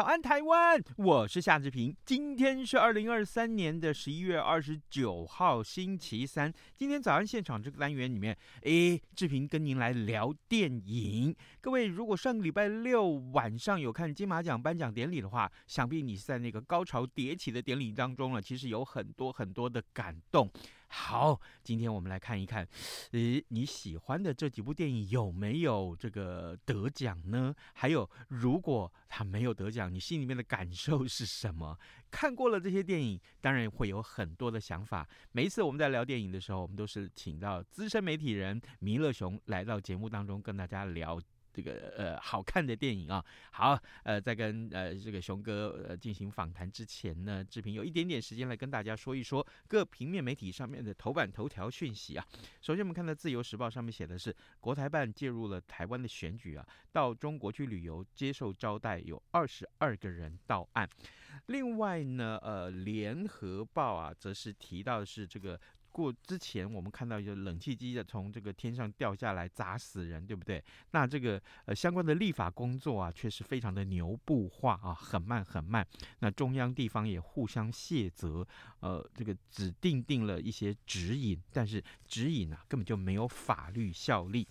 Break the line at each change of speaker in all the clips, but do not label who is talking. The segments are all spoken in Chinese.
早安，台湾！我是夏志平。今天是二零二三年的十一月二十九号，星期三。今天早安现场这个单元里面，诶，志平跟您来聊电影。各位，如果上个礼拜六晚上有看金马奖颁奖典礼的话，想必你是在那个高潮迭起的典礼当中了。其实有很多很多的感动。好，今天我们来看一看，诶，你喜欢的这几部电影有没有这个得奖呢？还有，如果他没有得奖，你心里面的感受是什么？看过了这些电影，当然会有很多的想法。每一次我们在聊电影的时候，我们都是请到资深媒体人弥勒熊来到节目当中跟大家聊。这个呃好看的电影啊，好呃在跟呃这个熊哥呃进行访谈之前呢，志平有一点点时间来跟大家说一说各平面媒体上面的头版头条讯息啊。首先我们看到《自由时报》上面写的是国台办介入了台湾的选举啊，到中国去旅游接受招待有二十二个人到案。另外呢，呃《联合报》啊则是提到的是这个。过之前，我们看到一个冷气机的从这个天上掉下来砸死人，对不对？那这个呃相关的立法工作啊，确实非常的牛步化啊，很慢很慢。那中央地方也互相卸责，呃，这个只定定了一些指引，但是指引啊根本就没有法律效力。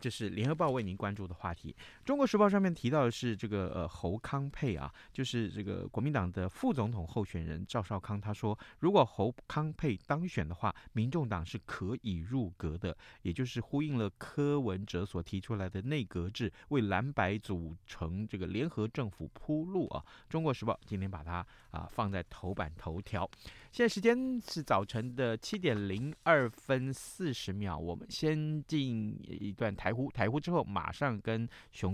这是联合报为您关注的话题。中国时报上面提到的是这个呃侯康沛啊，就是这个国民党的副总统候选人赵少康，他说如果侯康沛当选的话。民众党是可以入阁的，也就是呼应了柯文哲所提出来的内阁制，为蓝白组成这个联合政府铺路啊。中国时报今天把它啊放在头版头条。现在时间是早晨的七点零二分四十秒，我们先进一段台呼，台呼之后马上跟熊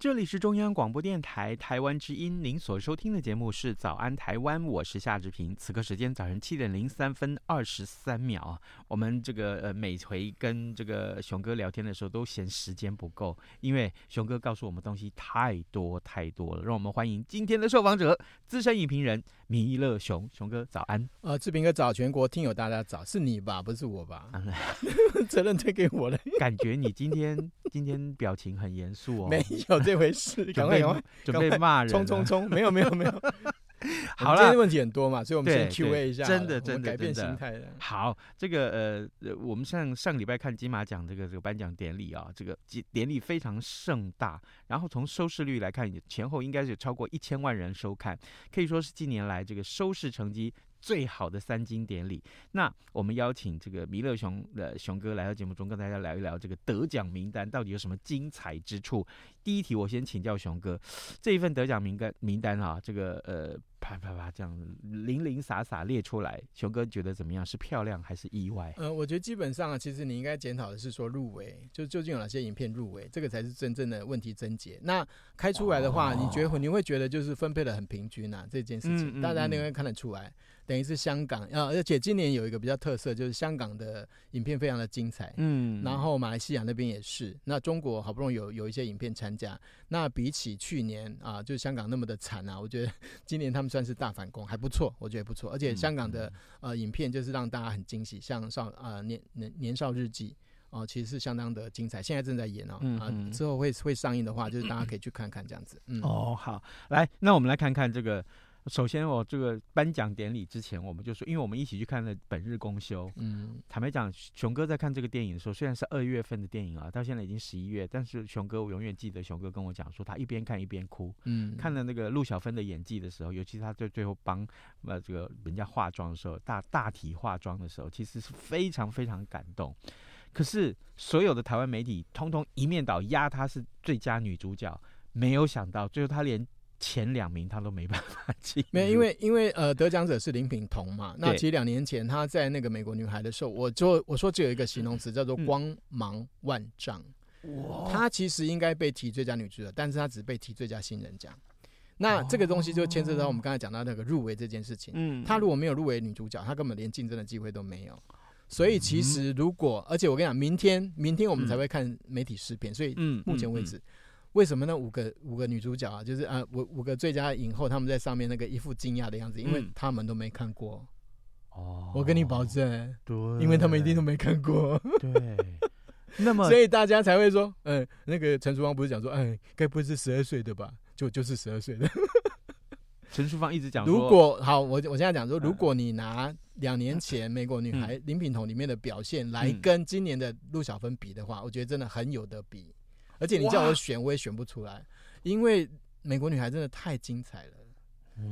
这里是中央广播电台台湾之音，您所收听的节目是《早安台湾》，我是夏志平。此刻时间早晨七点零三分二十三秒。我们这个呃每回跟这个熊哥聊天的时候，都嫌时间不够，因为熊哥告诉我们东西太多太多了。让我们欢迎今天的受访者，资深影评人米勒熊。熊哥早安。
呃，志平哥早，全国听友大家早，是你吧？不是我吧？责任推给我了。
感觉你今天今天表情很严肃哦。
没有。这回事，赶快赶快
准备骂人，
冲冲冲！没有没有没有，
好了，
今天问题很多嘛，所以我们先 Q&A 一下，
真的真的
改变心态的。
好，这个呃，我们上上礼拜看金马奖这个这个颁奖典礼啊，这个典礼非常盛大，然后从收视率来看，前后应该是有超过一千万人收看，可以说是近年来这个收视成绩。最好的三金典礼，那我们邀请这个弥勒熊的熊哥来到节目中，跟大家聊一聊这个得奖名单到底有什么精彩之处。第一题，我先请教熊哥，这一份得奖名单名单啊，这个呃。啪啪啪，这样零零散散列出来，熊哥觉得怎么样？是漂亮还是意外？
呃，我觉得基本上啊，其实你应该检讨的是说入围，就究竟有哪些影片入围，这个才是真正的问题症结。那开出来的话，哦、你觉得你会觉得就是分配的很平均啊？这件事情，嗯嗯、大家应该看得出来，等于是香港啊，而且今年有一个比较特色，就是香港的影片非常的精彩，嗯，然后马来西亚那边也是，那中国好不容易有有一些影片参加，那比起去年啊，就是香港那么的惨啊，我觉得今年他们算是大反攻，还不错，我觉得不错。而且香港的、嗯、呃影片就是让大家很惊喜，像少啊、呃、年年年少日记哦、呃，其实是相当的精彩，现在正在演哦，啊、之后会会上映的话，就是大家可以去看看这样子。嗯，
哦好，来，那我们来看看这个首先，我这个颁奖典礼之前，我们就说，因为我们一起去看了《本日公休》。嗯，坦白讲，熊哥在看这个电影的时候，虽然是二月份的电影啊，到现在已经十一月，但是熊哥我永远记得，熊哥跟我讲说，他一边看一边哭。嗯，看了那个陆小芬的演技的时候，尤其是他在最后帮呃这个人家化妆的时候，大大体化妆的时候，其实是非常非常感动。可是所有的台湾媒体通通一面倒压她是最佳女主角，没有想到最后她连。前两名他都没办法进，
没有，因为因为呃，得奖者是林品彤嘛。那其实两年前他在那个美国女孩的时候，我就我说只有一个形容词叫做光芒万丈。哇，他其实应该被提最佳女主角，但是他只被提最佳新人奖。那这个东西就牵涉到我们刚才讲到那个入围这件事情。嗯，他如果没有入围女主角，他根本连竞争的机会都没有。所以其实如果，而且我跟你讲，明天明天我们才会看媒体试片，所以目前为止。为什么那五个五个女主角啊，就是啊五五个最佳影后，他们在上面那个一副惊讶的样子，因为他们都没看过。哦，我跟你保证，对，因为他们一定都没看过。对，那么 所以大家才会说，嗯，那个陈淑芳不是讲说，哎，该不会是十二岁的吧？就就是十二岁的。
陈淑芳一直讲，
如果好，我我现在讲说，如果你拿两年前美国女孩林品彤里面的表现来跟今年的陆小芬比的话，我觉得真的很有得比。而且你叫我选，我也选不出来，因为美国女孩真的太精彩了，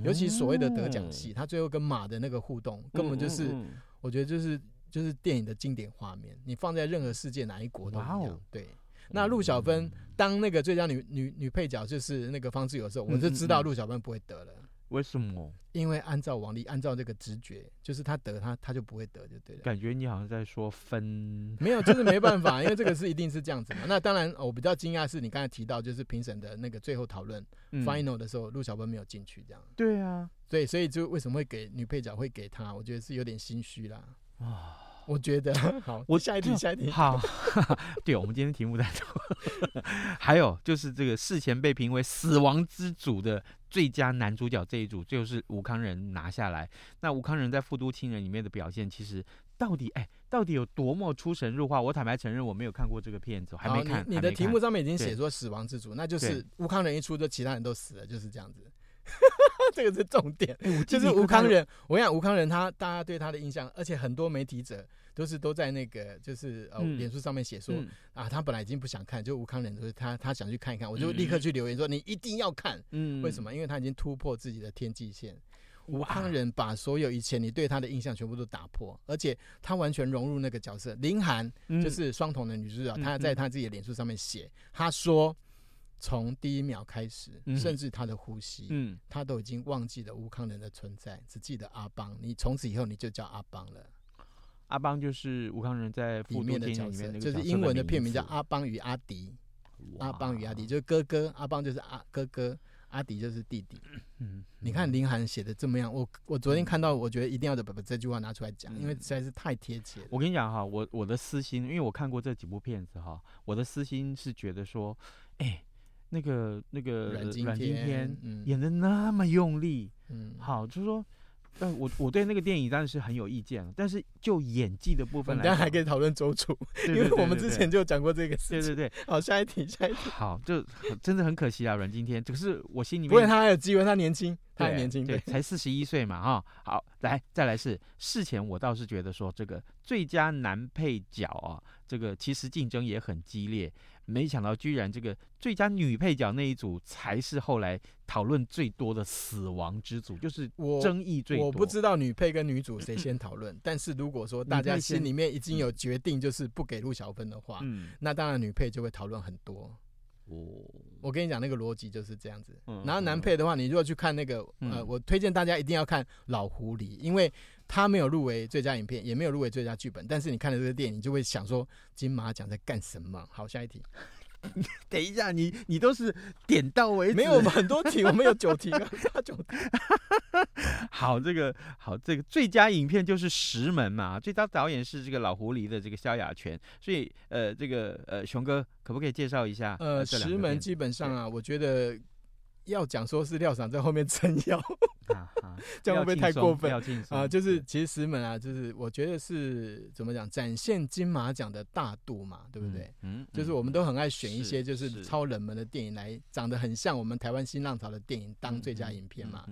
尤其所谓的得奖戏，她最后跟马的那个互动，根本就是，我觉得就是就是电影的经典画面，你放在任何世界哪一国都一样。对，那陆小芬当那个最佳女女女配角，就是那个方志友的时候，我就知道陆小芬不会得了。
为什么？
因为按照王力，按照这个直觉，就是他得他他就不会得，就对了。
感觉你好像在说分，
没有，就是没办法，因为这个是一定是这样子嘛。那当然，我比较惊讶是你刚才提到，就是评审的那个最后讨论、嗯、final 的时候，陆小芬没有进去，这样。
对啊，
对，所以就为什么会给女配角会给他？我觉得是有点心虚啦。啊。我觉得 好，我下一题，下一题
好。对，我们今天题目太多。还有就是这个事前被评为死亡之主的最佳男主角这一组，就是吴康仁拿下来。那吴康仁在《富都亲人》里面的表现，其实到底哎，到底有多么出神入化？我坦白承认，我没有看过这个片子，还没看。
你，你的题目上面已经写说死亡之主，那就是吴康仁一出，就其他人都死了，就是这样子。这个是重点，欸、就是吴康仁。我跟你讲吴康仁他大家对他的印象，而且很多媒体者都是都在那个就是呃脸书上面写说、嗯、啊，他本来已经不想看，就吴康仁就是他他想去看一看，我就立刻去留言说、嗯、你一定要看。嗯，为什么？因为他已经突破自己的天际线。吴康仁把所有以前你对他的印象全部都打破，而且他完全融入那个角色。林涵就是双瞳的女主角，她、嗯、在她自己的脸书上面写，她说。从第一秒开始，甚至他的呼吸，嗯，他都已经忘记了吴康仁的存在，只记得阿邦。你从此以后你就叫阿邦了。
阿邦就是吴康仁在里面的角色，
就是英文的片名叫《阿邦与阿迪》。阿邦与阿迪就是哥哥，阿邦就是阿哥哥，阿迪就是弟弟。嗯，你看林涵写的这么样，我我昨天看到，我觉得一定要把把这句话拿出来讲，因为实在是太贴切了。
我跟你讲哈，我我的私心，因为我看过这几部片子哈，我的私心是觉得说，哎。那个那个阮经天演的那么用力，嗯，好，就是说，呃，我我对那个电影当然是很有意见，但是就演技的部分大家
还可以讨论周楚，因为我们之前就讲过这个事情。
对对对，
好，下一题，下一题。
好，就真的很可惜啊，阮经天，可是我心里面，
不过他还有机会，他年轻，他还年轻，
对，才四十一岁嘛，哈。好，来，再来是事前我倒是觉得说，这个最佳男配角啊，这个其实竞争也很激烈。没想到，居然这个最佳女配角那一组才是后来讨论最多的死亡之组，就是争议最多。
我，我不知道女配跟女主谁先讨论，但是如果说大家心里面已经有决定，就是不给陆小芬的话，嗯，那当然女配就会讨论很多。哦，我跟你讲，那个逻辑就是这样子。然后男配的话，你如果去看那个，呃，我推荐大家一定要看《老狐狸》，因为他没有入围最佳影片，也没有入围最佳剧本，但是你看了这个电影，你就会想说金马奖在干什么？好，下一题。
等一下，你你都是点到为止，
没有我们很多题，我们有九题，九题。
好，这个好，这个最佳影片就是《石门》嘛，最佳导演是这个老狐狸的这个萧亚全，所以呃，这个呃，熊哥可不可以介绍一下？
呃，《石门》基本上啊，我觉得。要讲说是廖赏在后面撑腰，这样会不会太过分啊？就是其实石门啊，就是我觉得是怎么讲，展现金马奖的大度嘛，对不对？嗯，就是我们都很爱选一些就是超冷门的电影来长得很像我们台湾新浪潮的电影当最佳影片嘛。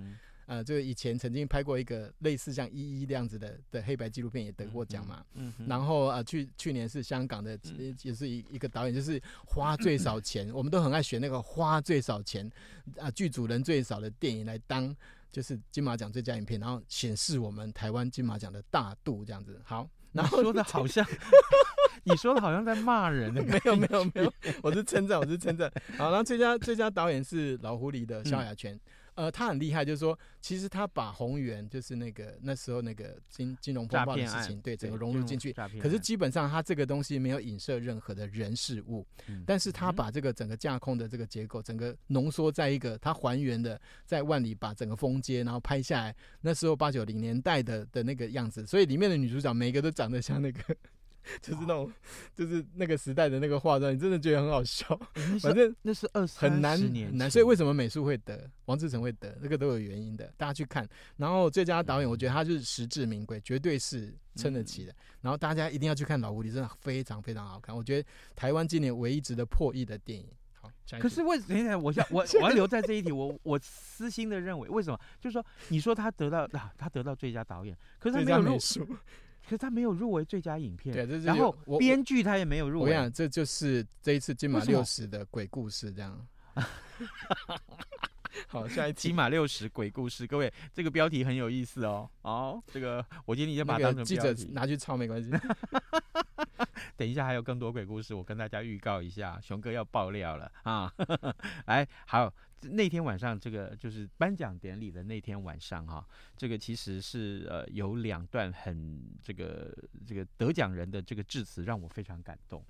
呃，就是以前曾经拍过一个类似像《一一》这样子的的黑白纪录片，也得过奖嘛。嗯，嗯然后呃，去去年是香港的，也是一一个导演，就是花最少钱，我们都很爱选那个花最少钱啊，剧组人最少的电影来当，就是金马奖最佳影片，然后显示我们台湾金马奖的大度这样子。好，然后
说的好像。你说的好像在骂人呢？
没有没有没有，我是称赞，我是称赞。好，然后最佳最佳导演是老狐狸的萧亚全，呃，他很厉害，就是说，其实他把宏源就是那个那时候那个金金融风暴的事情，对整个融入进去。可是基本上他这个东西没有影射任何的人事物，但是他把这个整个架空的这个结构，整个浓缩在一个他还原的在万里把整个风街，然后拍下来那时候八九零年代的的那个样子，所以里面的女主角每个都长得像那个。就是那种，就是那个时代的那个化妆，你真的觉得很好笑。反正
那是二十
很难很难，所以为什么美术会得，王志成会得，这个都有原因的。大家去看，然后最佳导演，我觉得他就是实至名归，绝对是撑得起的。然后大家一定要去看《老狐狸》，真的非常非常好看。我觉得台湾今年唯一值得破亿的电影。好，
可是为什么？我想我 我要留在这一题，我我私心的认为，为什么？就是说，你说他得到啊，他得到最佳导演，可是他没有美术。可是他没有入围最佳影片，对，这然后编剧他也没有入围。
我想这就是这一次金马六十的鬼故事这样。好，下一期
金马六十鬼故事，各位这个标题很有意思哦。哦，这个我今天已经把它当成
记者拿去抄没关系。
等一下还有更多鬼故事，我跟大家预告一下，熊哥要爆料了啊！来，好。那天晚上，这个就是颁奖典礼的那天晚上，哈，这个其实是呃有两段很这个这个得奖人的这个致辞让我非常感动。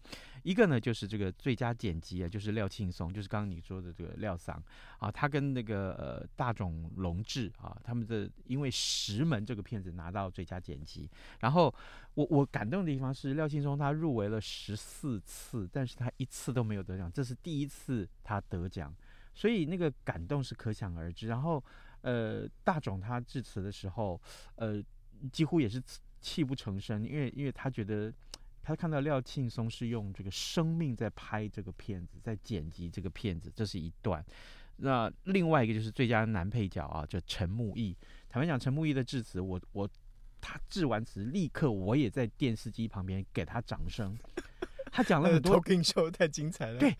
一个呢就是这个最佳剪辑啊，就是廖庆松，就是刚刚你说的这个廖桑啊，他跟那个呃大冢隆志啊，他们的因为《石门》这个片子拿到最佳剪辑。然后我我感动的地方是廖庆松他入围了十四次，但是他一次都没有得奖，这是第一次他得奖。所以那个感动是可想而知。然后，呃，大总他致辞的时候，呃，几乎也是泣不成声，因为因为他觉得他看到廖庆松是用这个生命在拍这个片子，在剪辑这个片子，这是一段。那另外一个就是最佳男配角啊，就陈木易。坦白讲，陈木易的致辞，我我他致完词，立刻我也在电视机旁边给他掌声。他讲了很多
，talking show 太精彩了。
对，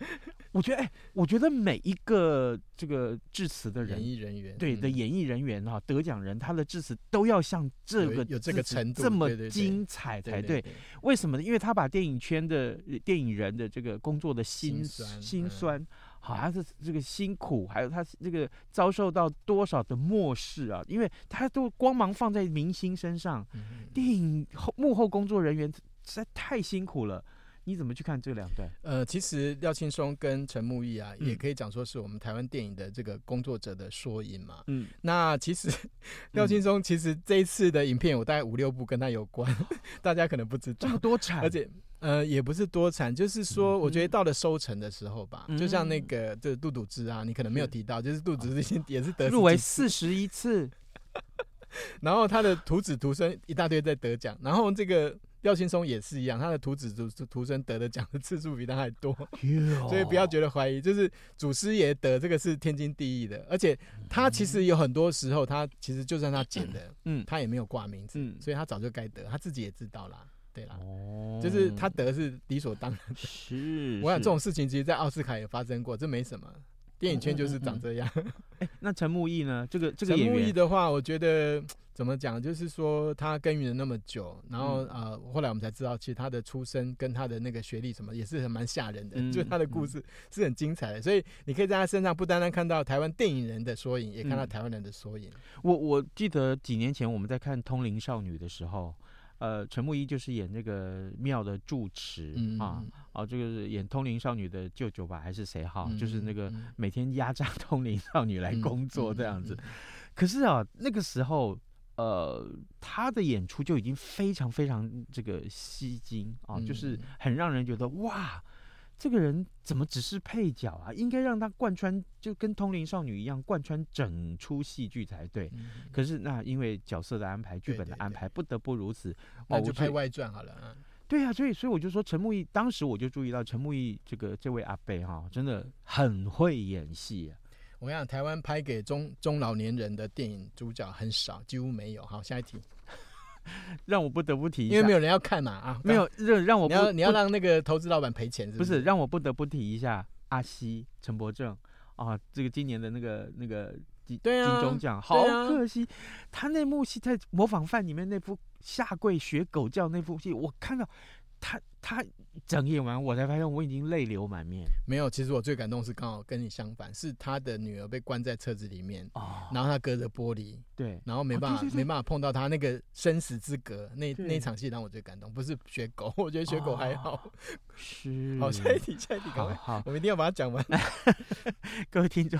我觉得，哎、欸，我觉得每一个这个致辞的人，
演艺人员，
对的演艺人员哈，得奖人，他的致辞都要像这个
有这个程度
这么精彩才对。为什么呢？因为他把电影圈的电影人的这个工作的辛酸，辛酸，好像是这个辛苦，还有他这个遭受到多少的漠视啊？因为他都光芒放在明星身上，电影后幕后工作人员实在太辛苦了。你怎么去看这两段？
呃，其实廖青松跟陈木易啊，嗯、也可以讲说是我们台湾电影的这个工作者的缩影嘛。嗯，那其实 廖青松其实这一次的影片有大概五六部跟他有关，嗯、大家可能不知道。这么
多产，
而且呃也不是多惨，就是说我觉得到了收成的时候吧，嗯、就像那个就是杜笃之啊，你可能没有提到，是就是杜笃之先也是得
入围四十一次，
然后他的徒子徒孙一大堆在得奖，然后这个。廖青松也是一样，他的徒子徒徒孙得的奖的次数比他还多，所以不要觉得怀疑，就是祖师爷得这个是天经地义的。而且他其实有很多时候，他其实就算他剪的，嗯，他也没有挂名字，所以他早就该得，他自己也知道啦，对啦，就是他得是理所当然的。是，我想这种事情其实，在奥斯卡也发生过，这没什么，电影圈就是长这样。
哎，那陈木易呢？这个这个
陈木易的话，我觉得。怎么讲？就是说他耕耘了那么久，然后呃，后来我们才知道，其实他的出身跟他的那个学历什么也是很蛮吓人的。嗯、就是他的故事是很精彩的，嗯、所以你可以在他身上不单单看到台湾电影人的缩影，也看到台湾人的缩影。
我我记得几年前我们在看《通灵少女》的时候，呃，陈木一就是演那个庙的住持、嗯、啊，哦、啊，这个是演通灵少女的舅舅吧，还是谁哈？嗯、就是那个每天压榨通灵少女来工作这样子。可是啊，那个时候。呃，他的演出就已经非常非常这个吸睛啊，嗯、就是很让人觉得哇，这个人怎么只是配角啊？应该让他贯穿，就跟通灵少女一样贯穿整出戏剧才对。嗯、可是那因为角色的安排、剧本的安排，不得不如此。
那就拍外传好了。
哦、对呀、啊，所以所以我就说陈木易，当时我就注意到陈木易这个这位阿贝哈，真的很会演戏、啊。
我跟你讲，台湾拍给中中老年人的电影主角很少，几乎没有。好，下一题，
让我不得不提，
因为没有人要看嘛啊，
没有让让我
你要你要让那个投资老板赔钱是不是？
不是，让我不得不提一下阿西陈柏正。啊，这个今年的那个那个金金钟奖，好可惜，他那幕戏在《模仿犯》里面那部下跪学狗叫那部戏，我看到他他。整演完，我才发现我已经泪流满面。
没有，其实我最感动是刚好跟你相反，是他的女儿被关在车子里面，哦、然后他隔着玻璃，
对，
然后没办法、没办法碰到他那个生死之隔，那那场戏让我最感动。不是学狗，我觉得学狗还好。哦、是，好，下一题，下一题，好，好，我们一定要把它讲完。
各位听众，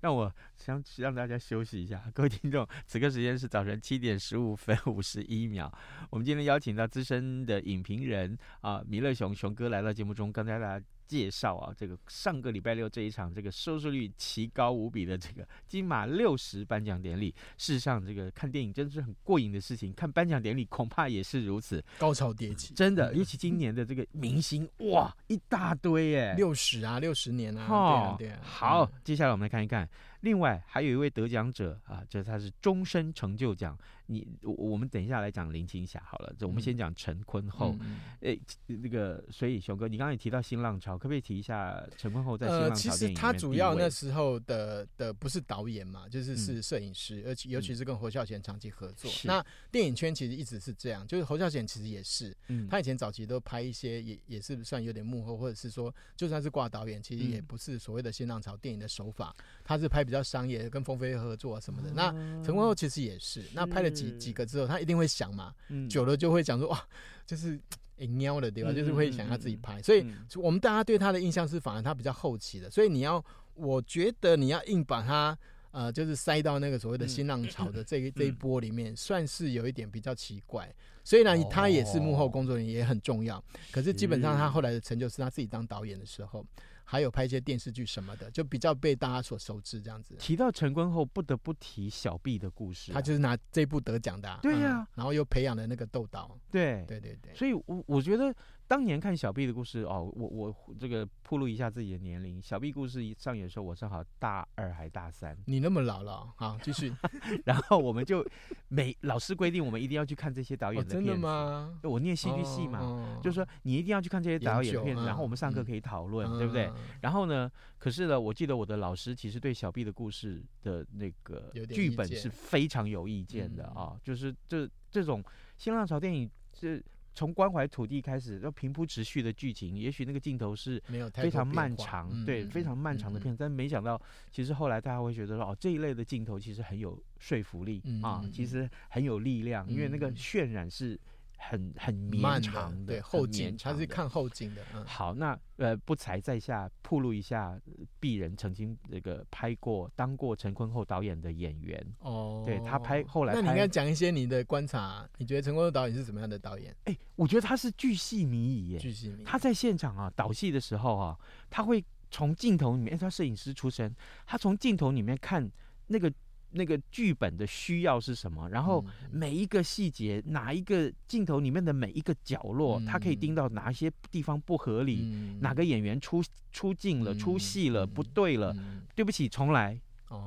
让我想让大家休息一下。各位听众，此刻时间是早晨七点十五分五十一秒。我们今天邀请到资深的影评人啊，啊！弥勒。熊熊哥来到节目中，刚才大家介绍啊，这个上个礼拜六这一场这个收视率奇高无比的这个金马六十颁奖典礼。事实上，这个看电影真是很过瘾的事情，看颁奖典礼恐怕也是如此，
高潮迭起。
真的，尤其今年的这个明星，哇，一大堆耶，
六十啊，六十年啊，
哦、
对啊，对啊。
好、嗯，接下来我们来看一看，另外还有一位得奖者啊，这他是终身成就奖。你我我们等一下来讲林青霞好了，这我们先讲陈坤厚。哎、嗯，那个所以熊哥，你刚刚也提到新浪潮，可不可以提一下陈坤厚在？呃，
其实他主要那时候的的不是导演嘛，就是是摄影师，而、嗯、且尤其是跟侯孝贤长期合作。那电影圈其实一直是这样，就是侯孝贤其实也是，嗯、他以前早期都拍一些也也是算有点幕后，或者是说就算是挂导演，其实也不是所谓的新浪潮电影的手法，他是拍比较商业，跟风飞合作啊什么的。嗯、那陈坤厚其实也是，是那拍了。几几个之后，他一定会想嘛，嗯、久了就会讲说哇，就是哎喵的对吧、嗯？就是会想要自己拍、嗯，所以我们大家对他的印象是，反而他比较后期的。所以你要，我觉得你要硬把他呃，就是塞到那个所谓的新浪潮的这一、嗯、这一波里面、嗯，算是有一点比较奇怪。虽然他也是幕后工作人员，也很重要、哦，可是基本上他后来的成就是他自己当导演的时候。还有拍一些电视剧什么的，就比较被大家所熟知这样子。
提到陈坤后，不得不提小毕的故事、啊。
他就是拿这部得奖的、啊。
对呀、啊嗯，
然后又培养了那个窦导。
对
对对对。
所以我我觉得。当年看小 B 的故事哦，我我这个暴露一下自己的年龄。小 B 故事一上演的时候，我正好大二还大三。
你那么老了，好继续。
然后我们就每老师规定我们一定要去看这些导演的片子。哦、真的吗？我念戏剧系嘛、哦，就是说你一定要去看这些导演的片子，然后我们上课可以讨论、嗯，对不对？然后呢，可是呢，我记得我的老师其实对小 B 的故事的那个剧本是非常有意见的啊，就是这这种新浪潮电影是。从关怀土地开始，要平铺直叙的剧情，也许那个镜头是非常漫长，对，非常漫长的片。但没想到，其实后来大家会觉得说，哦，这一类的镜头其实很有说服力、嗯、啊，其实很有力量，嗯、因为那个渲染是。很很绵长的，
对后景，他是看后景的。嗯、
好，那呃不才在下铺露一下，鄙人曾经那个拍过当过陈坤厚导演的演员哦，对他拍后来拍，
那你应该讲一些你的观察，你觉得陈坤厚导演是什么样的导演？
哎、欸，我觉得他是巨细靡遗耶，
巨细靡遗。
他在现场啊导戏的时候啊，他会从镜头里面，他摄影师出身，他从镜头里面看那个。那个剧本的需要是什么？然后每一个细节，哪一个镜头里面的每一个角落，他可以盯到哪些地方不合理，哪个演员出出镜了、出戏了、不对了，对不起，重来，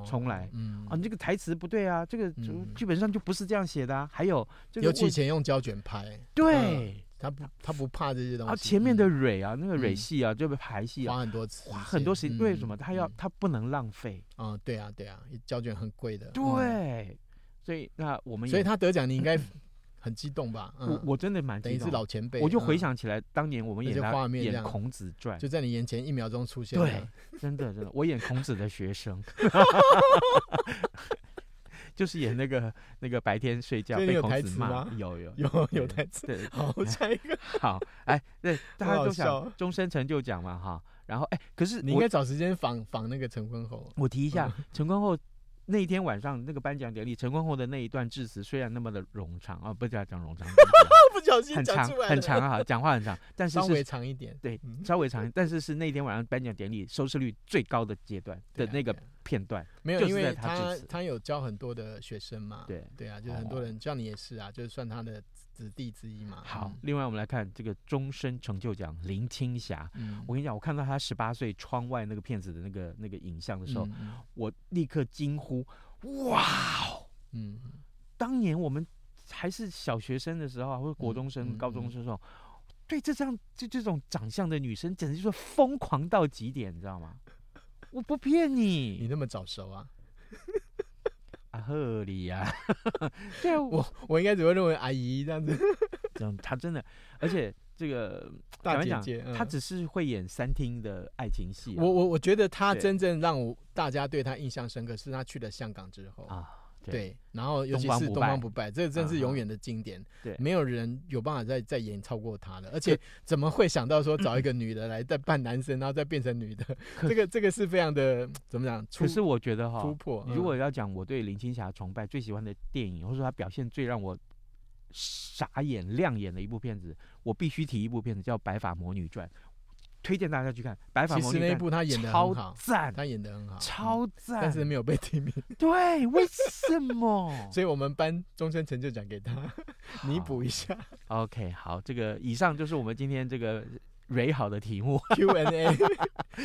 重来。啊，你这个台词不对啊，这个剧本上就不是这样写的啊。还有，
尤其以前用胶卷拍，
对。
他不，他不怕这些东西。啊，
前面的蕊啊，那个蕊戏啊，嗯、就被排戏啊，
花很多次，
花很多时间。为什么？他要，他不能浪费。
啊、嗯，对啊，对啊，胶卷很贵的。
对，嗯、所以那我们，
所以他得奖，你应该 很激动吧？嗯、
我我真的蛮激动，
等于是老前辈。
我就回想起来，当年我们演画面演《孔子传》，
就在你眼前一秒钟出现。
对，真的真的，我演孔子的学生。就是演那个那个白天睡觉被孔子骂，有有
有有台词。对，好，下一个。
好，哎，对，大家都想终身成就奖嘛，哈。然后，哎，可是
你应该找时间访访那个陈坤厚。
我提一下，陈坤厚那一天晚上那个颁奖典礼，陈坤厚的那一段致辞虽然那么的冗长啊，不是要讲冗长，不
小心
很长
讲出来了
很长啊，讲话很长，但是
稍微
是
长一点。
对
嗯
稍微长，但是是那天晚上颁奖典礼收视率最高的阶段
对啊
的那个
对啊
片段。
没有，因
为他
他
致辞
他有教很多的学生嘛。
对
对啊，就是很多人，像你也是啊，就是算他的子弟之一嘛。
好
嗯，
另外我们来看这个终身成就奖林青霞。
嗯，
我跟你讲，我看到她十八岁窗外那个片子的那个那个影像的时候，
嗯
我立刻惊呼：哇
嗯
当年我们还是小学生的时候啊，或者国中生、
嗯嗯
高中生的时候，对这这样就这种长相的女生，简直就是疯狂到极点，你知道吗？我不骗
你
你，
那么早熟啊？
阿贺里呀，对啊，我
我我应该只会认为阿姨这样子，
这样她真的，而且这个
大姐姐。嗯
她只是会演三厅的爱情戏啊、
我我我觉得
她
真正让我大家对她印象深刻，是她去了香港之后。
啊，对
对，然后尤其是
东方不败
这个真是永远的经典。
对
没有人有办法再再演超过他了，而且怎么会想到说找一个女的来再扮男生，然后再变成女的？
可
这个这个是非常的怎么讲？
可是我觉得哈
突，破。嗯
如果要讲我对林青霞崇拜最喜欢的电影，或者说她表现最让我傻眼亮眼的一部片子，我必须提一部片子叫《白发魔女传》，推荐大家去看《白发
其实那一部他演的
超，赞，
他演的很好，
超
嗯
赞，
但是没有被提名，
对，为什么？
所以我们颁终身成就奖给他，弥补一下
OK，好，这个以上就是我们今天这个蕊好的题目。
Q&A。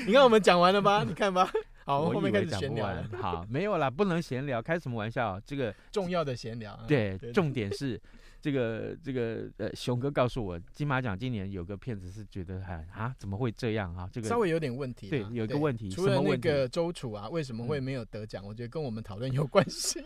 你看我们讲完了吧？你看吧。好，
我们
后面开始闲聊了，，
好，没有啦，不能闲聊，开什么玩笑？这个
重要的闲聊。对
重点是这个这个呃，熊哥告诉我，金马奖今年有个片子是觉得很啊，怎么会这样啊？这个
稍微有点问题啦。
对有一个问题
除了那个周楚啊，为什么会没有得奖？我觉得跟我们讨论有关系。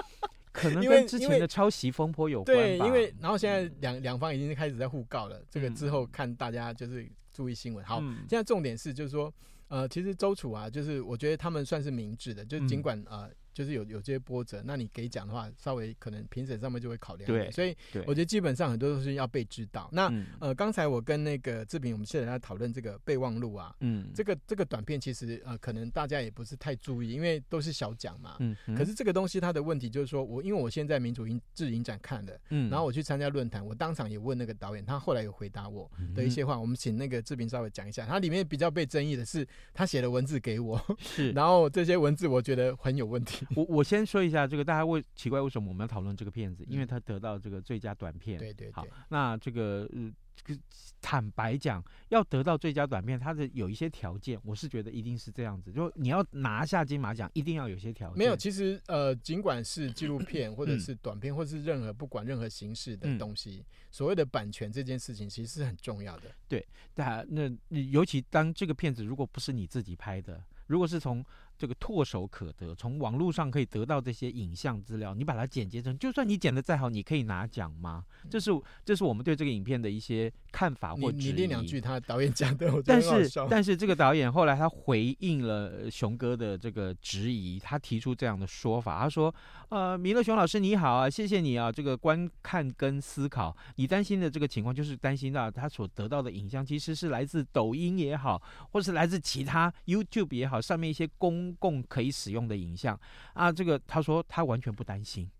可能跟之前的抄袭风波有
关
对，
因为然后现在两两方已经开始在互告了，这个
嗯
之后看大家就是注意新闻。好，
嗯
现在重点是就是说，呃，其实周楚啊，就是我觉得他们算是明智的，就尽管呃。就是有有这些波折，那你给奖的话，稍微可能评审上面就会考量。
对
所以我觉得基本上很多东西要被知道。那
嗯
呃，刚才我跟那个志平，我们现在在讨论这个备忘录啊，
嗯
这个这个短片其实呃，可能大家也不是太注意，因为都是小奖嘛。
嗯嗯
可是这个东西它的问题就是说，我因为我现在民主影制影展看的，
嗯
然后我去参加论坛，我当场也问那个导演，他后来有回答我的一些话。我们请那个志平稍微讲一下，他里面比较被争议的是他写的文字给我，
是
然后这些文字我觉得很有问题。
我我先说一下这个，大家为奇怪为什么我们要讨论这个片子？
嗯
因为他得到这个最佳短片。好
对对对，，
那这个呃，这个坦白讲，要得到最佳短片，它的有一些条件，我是觉得一定是这样子，就你要拿下金马奖，一定要有些条件。
没有，其实呃，尽管是纪录片 或者
嗯
是短片，或是任何不管任何形式的东西，所谓的版权这件事情其实是很重要的。
对那那尤其当这个片子如果不是你自己拍的，如果是从这个唾手可得，从网络上可以得到这些影像资料，你把它剪接成，就算你剪的再好，你可以拿奖吗？这是这是我们对这个影片的一些看法
你
或。
你念两句他导演讲的，
但是但是这个导演后来他回应了熊哥的这个质疑，他提出这样的说法，他说：“呃，弥勒熊老师你好啊，谢谢你啊，这个观看跟思考，你担心的这个情况就是担心到他所得到的影像其实是来自抖音也好，或是来自其他 YouTube 也好，上面一些公共可以使用的影像啊，这个他说他完全不担心，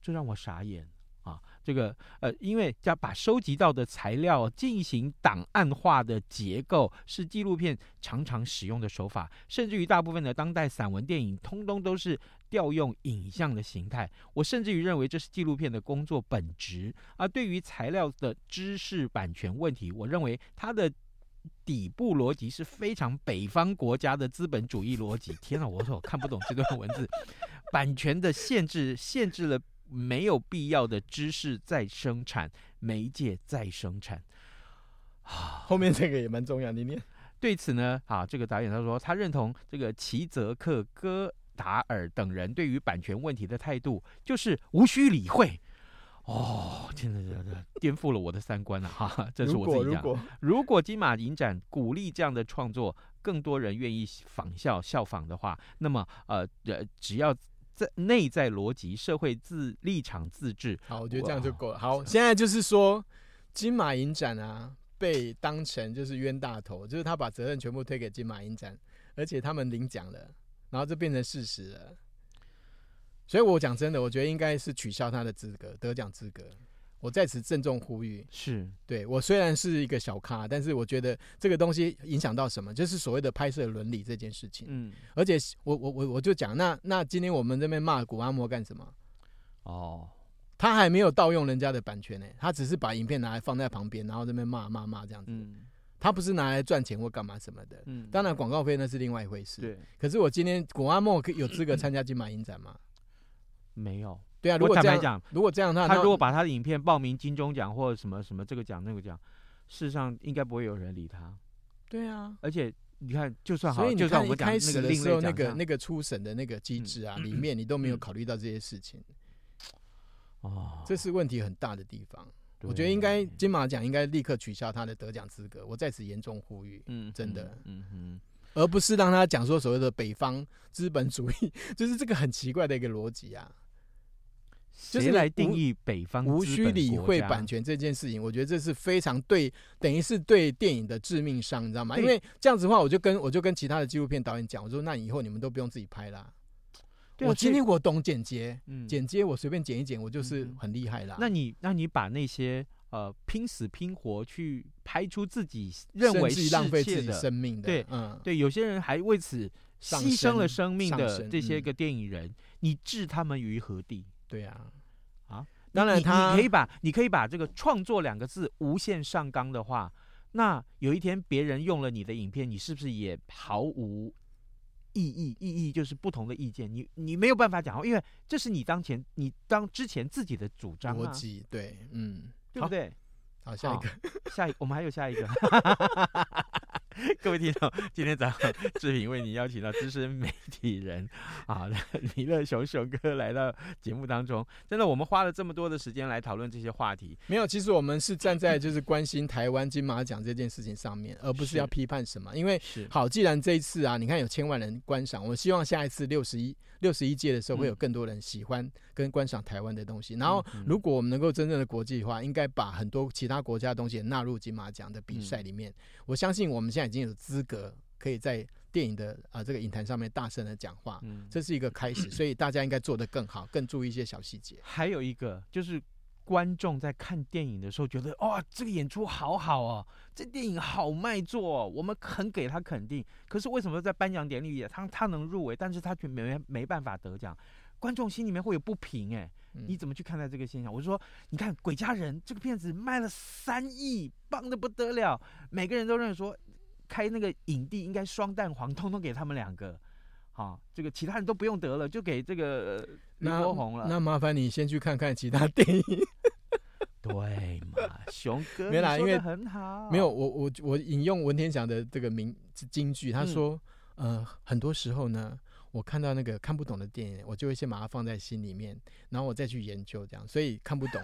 这让我傻眼。”啊，这个呃，因为要把收集到的材料进行档案化的结构，是纪录片常常使用的手法，甚至于大部分的当代散文电影，通通都是调用影像的形态。我甚至于认为这是纪录片的工作本质。而对于材料的知识版权问题，我认为它的底部逻辑是非常北方国家的资本主义逻辑。天哪，我说我看不懂这段文字，版权的限制限制了。没有必要的知识再生产，媒介再生产。
后面这个也蛮重要，你念。
对此呢，啊，这个导演他说，他认同这个齐泽克、戈达尔等人对于版权问题的态度，就是无需理会。哦，真的，真的颠覆了我的三观了、啊、哈！这是我自己讲。
如果
如果金马影展鼓励这样的创作，更多人愿意仿效效仿的话，那么呃呃，只要。在内在逻辑、社会自立场自治，
好，我觉得这样就够了。好，现在就是说，金马影展啊，被当成就是冤大头，就是他把责任全部推给金马影展，而且他们领奖了，然后这变成事实了。所以我讲真的，我觉得应该是取消他的资格，得奖资格。我在此郑重呼吁，
是
对我虽然是一个小咖，但是我觉得这个东西影响到什么，就是所谓的拍摄伦理这件事情。
嗯，
而且我我我我就讲，那那今天我们这边骂古阿莫干什么？
哦，
他还没有盗用人家的版权呢，他只是把影片拿来放在旁边，然后这边骂骂骂这样子。
嗯，
他不是拿来赚钱或干嘛什么的。
嗯，
当然广告费那是另外一回事。
对，
可是我今天古阿莫有资格参加金马影展吗？
没有。
对啊，如果这样
讲，
如果这样的话，
他如果把他的影片报名金钟奖或者什么什么这个奖那个奖，事实上应该不会有人理他。
对啊，
而且你看，就算好，
所以你看一开始的时候那个那个初审的那个机制啊，里面你都没有考虑到这些事情。
哦，
这是问题很大的地方。我觉得应该金马奖应该立刻取消他的得奖资格。我在此严重呼吁，嗯，真的，嗯哼，而不是让他讲说所谓的北方资本主义，就是这个很奇怪的一个逻辑啊。
谁来定义北方
无需理会版权这件事情？我觉得这是非常对，等于是对电影的致命伤，你知道吗？因为这样子的话，我就跟我就跟其他的纪录片导演讲，我说那以后你们都不用自己拍啦。我今天我懂剪接，嗯剪接我随便剪一剪，我就是很厉害啦。
那你那你把那些呃拼死拼活去拍出自己认为是
浪费自己生命的，
对，嗯，对，有些人还为此牺牲了生命的这些个电影人，你置他们于何地？
对呀，
啊，当然他你可以把你可以把这个创作两个字无限上纲的话，那有一天别人用了你的影片，你是不是也毫无意义？意义就是不同的意见，你你没有办法讲，因为这是你当前你当之前自己的主张
逻辑，对，嗯，
对不对？
好，下一个，
下一我们还有下一个。各位听众，今天早上志平为你邀请到资深媒体人啊，弥勒熊熊哥来到节目当中。真的，我们花了这么多的时间来讨论这些话题，
没有。其实我们是站在就是关心台湾金马奖这件事情上面，而不是要批判什么。因为好，既然这一次啊，你看有千万人观赏，我希望下一次六十一六十一届的时候会有更多人喜欢跟观赏台湾的东西。然后，如果我们能够真正的国际化，应该把很多其他国家的东西也纳入金马奖的比赛里面。我相信我们现在。已经有资格可以在电影的啊这个影坛上面大声的讲话，嗯，这是一个开始，所以大家应该做得更好，更注意一些小细节。
还有一个就是观众在看电影的时候觉得哇，这个演出好好哦，这电影好卖座，我们很给他肯定。可是为什么在颁奖典礼里他他能入围，但是他却没没办法得奖？观众心里面会有不平哎，你怎么去看待这个现象？我就说，你看《鬼家人》这个片子卖了三亿，棒的不得了，每个人都认为说。开那个影帝应该双蛋黄，通通给他们两个，好，这个其他人都不用得了，就给这个林国宏了。
那麻烦你先去看看其他电影。
对嘛，熊哥，
没啦，因为
很好。
没有，我我我引用文天祥的这个名金句，他说，嗯、呃，很多时候呢，我看到那个看不懂的电影，我就会先把它放在心里面，然后我再去研究，这样，所以看不懂。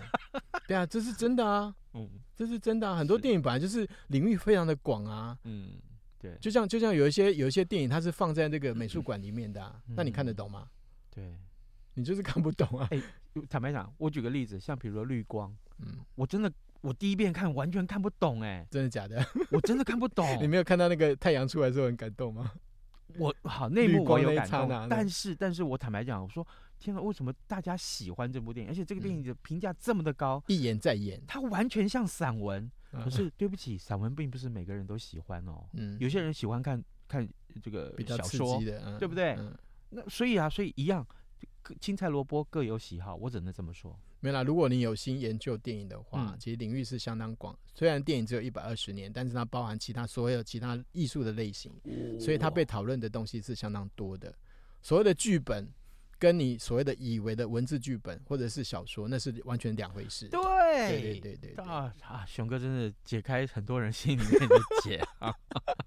对啊，这是真的啊，嗯，这是真的啊。很多电影本来就是领域非常的广啊，
嗯，对，
就像就像有一些有一些电影，它是放在那个美术馆里面的啊，那你看得懂吗？
对，
你就是看不懂啊。
哎，坦白讲，我举个例子，像比如说绿光，嗯，我真的我第一遍看完全看不懂，哎，
真的假的？
我真的看不懂。
你没有看到那个太阳出来的时候很感动吗？
我好，内幕我有感动，但是但是我坦白讲，我说。天哪，为什么大家喜欢这部电影？而且这个电影的评价这么的高，
一演再演，
它完全像散文。可是对不起，散文并不是每个人都喜欢哦。嗯，有些人喜欢看看这个小说的，对不对？那所以啊，所以一样，青菜萝卜各有喜好，我只能这么说。
没啦，如果你有心研究电影的话，其实领域是相当广。虽然电影只有一百二十年，但是它包含其他所有其他艺术的类型，所以它被讨论的东西是相当多的。所谓的剧本。跟你所谓的以为的文字剧本或者是小说，那是完全两回事。
对
对对对对，对
啊啊！熊哥真的解开很多人心里面的结啊！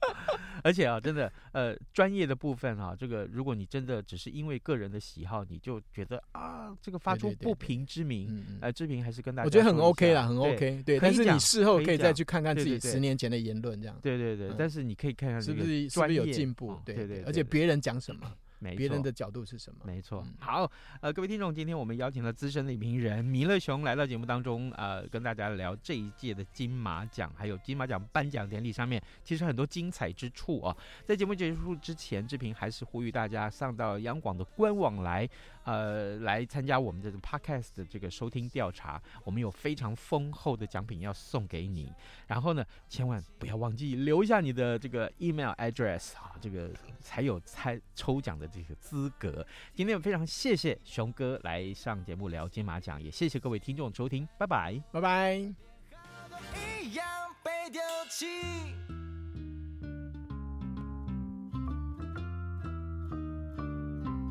而且啊，真的呃，专业的部分啊，这个如果你真的只是因为个人的喜好，你就觉得啊，这个发出不平之鸣，呃，志平还是跟大家
我觉得很 OK 啦，很 OK。对，但是你事后可以再去看看自己十年前的言论，这样。
对对对，但是你可以看看
是不是是不是有进步？对对，而且别人讲什么。别人的角度是什么？
没错。好，呃，各位听众，今天我们邀请了资深的影评人弥勒熊来到节目当中，呃，跟大家聊这一届的金马奖，还有金马奖颁奖典礼上面其实很多精彩之处啊。在节目结束之前，志平还是呼吁大家上到央广的官网来，呃，来参加我们这个 podcast 的这个收听调查，我们有非常丰厚的奖品要送给你。然后呢，千万不要忘记留下你的这个 email address 啊，这个才有猜抽奖的这个资格。今天非常谢谢熊哥来上节目聊金马奖，也谢谢各位听众收听，拜拜，
拜拜。